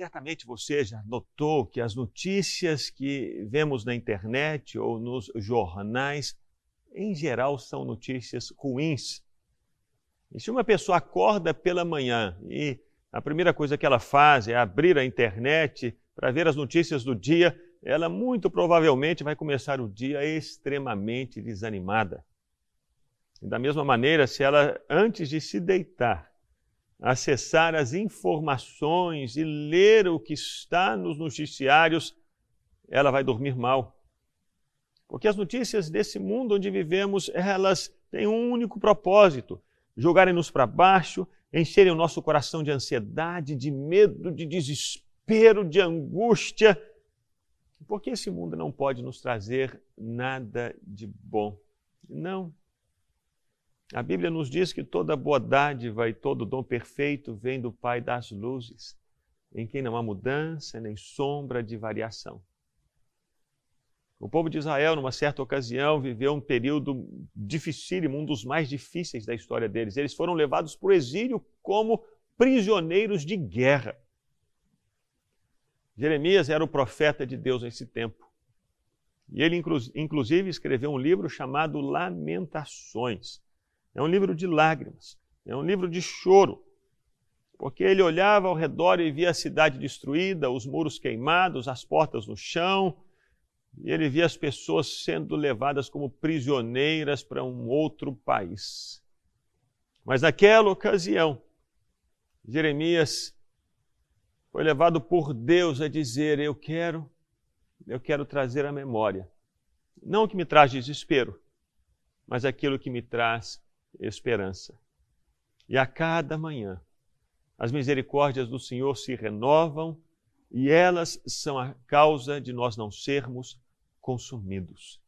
Certamente você já notou que as notícias que vemos na internet ou nos jornais, em geral, são notícias ruins. E se uma pessoa acorda pela manhã e a primeira coisa que ela faz é abrir a internet para ver as notícias do dia, ela muito provavelmente vai começar o dia extremamente desanimada. E da mesma maneira, se ela, antes de se deitar, acessar as informações e ler o que está nos noticiários, ela vai dormir mal. Porque as notícias desse mundo onde vivemos, elas têm um único propósito: jogarem-nos para baixo, encherem o nosso coração de ansiedade, de medo, de desespero, de angústia. Porque esse mundo não pode nos trazer nada de bom. Não. A Bíblia nos diz que toda boa dádiva e todo dom perfeito vem do Pai das luzes, em quem não há mudança nem sombra de variação. O povo de Israel, numa certa ocasião, viveu um período dificílimo, um dos mais difíceis da história deles. Eles foram levados para o exílio como prisioneiros de guerra. Jeremias era o profeta de Deus nesse tempo. E ele, inclusive, escreveu um livro chamado Lamentações. É um livro de lágrimas, é um livro de choro, porque ele olhava ao redor e via a cidade destruída, os muros queimados, as portas no chão, e ele via as pessoas sendo levadas como prisioneiras para um outro país. Mas naquela ocasião, Jeremias foi levado por Deus a dizer: Eu quero, eu quero trazer a memória. Não o que me traz desespero, mas aquilo que me traz esperança. E a cada manhã, as misericórdias do Senhor se renovam e elas são a causa de nós não sermos consumidos.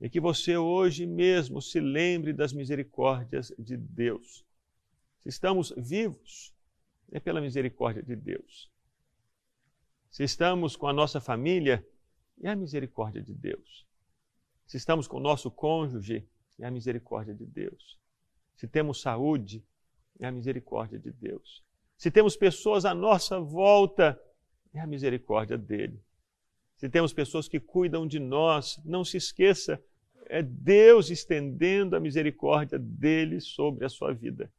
E que você hoje mesmo se lembre das misericórdias de Deus. Se estamos vivos, é pela misericórdia de Deus. Se estamos com a nossa família, é a misericórdia de Deus. Se estamos com o nosso cônjuge, é a misericórdia de Deus. Se temos saúde, é a misericórdia de Deus. Se temos pessoas à nossa volta, é a misericórdia dele. Se temos pessoas que cuidam de nós, não se esqueça, é Deus estendendo a misericórdia dele sobre a sua vida.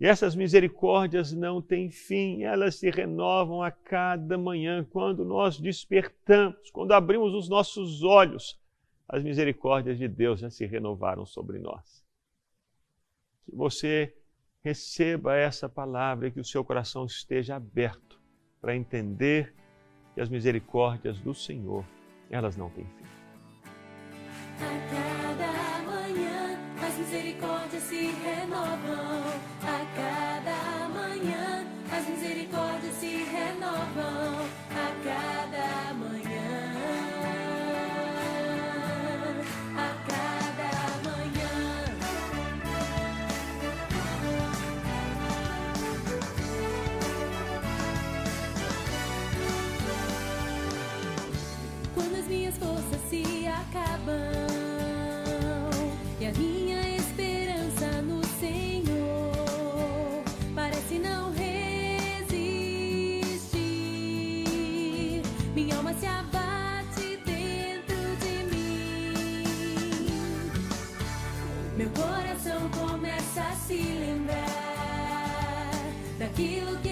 E essas misericórdias não têm fim, elas se renovam a cada manhã, quando nós despertamos, quando abrimos os nossos olhos as misericórdias de Deus já se renovaram sobre nós. Que você receba essa palavra e que o seu coração esteja aberto para entender que as misericórdias do Senhor, elas não têm fim. A cada manhã as misericórdias se renovam. Meu coração começa a se lembrar daquilo que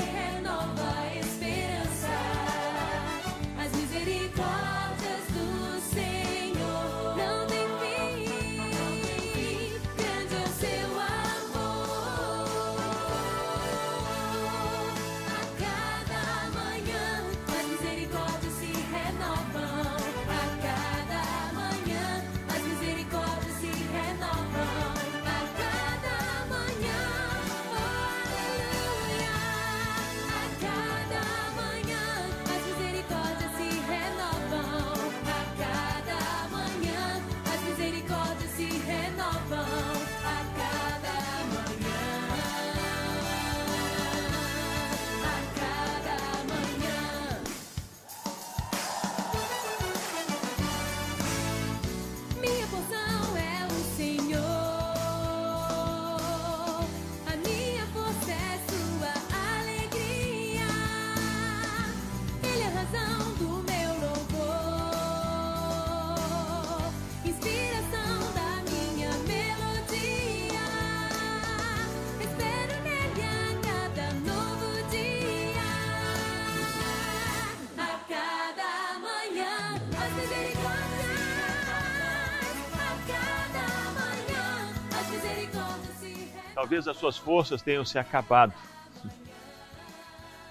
Talvez as suas forças tenham se acabado.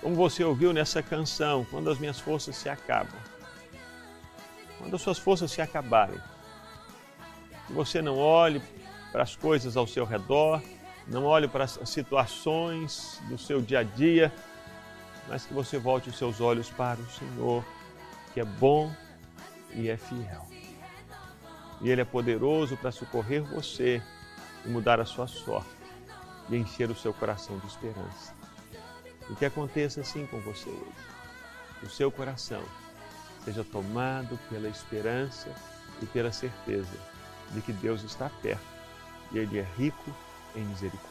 Como você ouviu nessa canção, quando as minhas forças se acabam. Quando as suas forças se acabarem. Que você não olhe para as coisas ao seu redor, não olhe para as situações do seu dia a dia, mas que você volte os seus olhos para o Senhor, que é bom e é fiel. E Ele é poderoso para socorrer você e mudar a sua sorte e encher o seu coração de esperança. E que aconteça assim com você hoje. O seu coração seja tomado pela esperança e pela certeza de que Deus está perto e Ele é rico em misericórdia.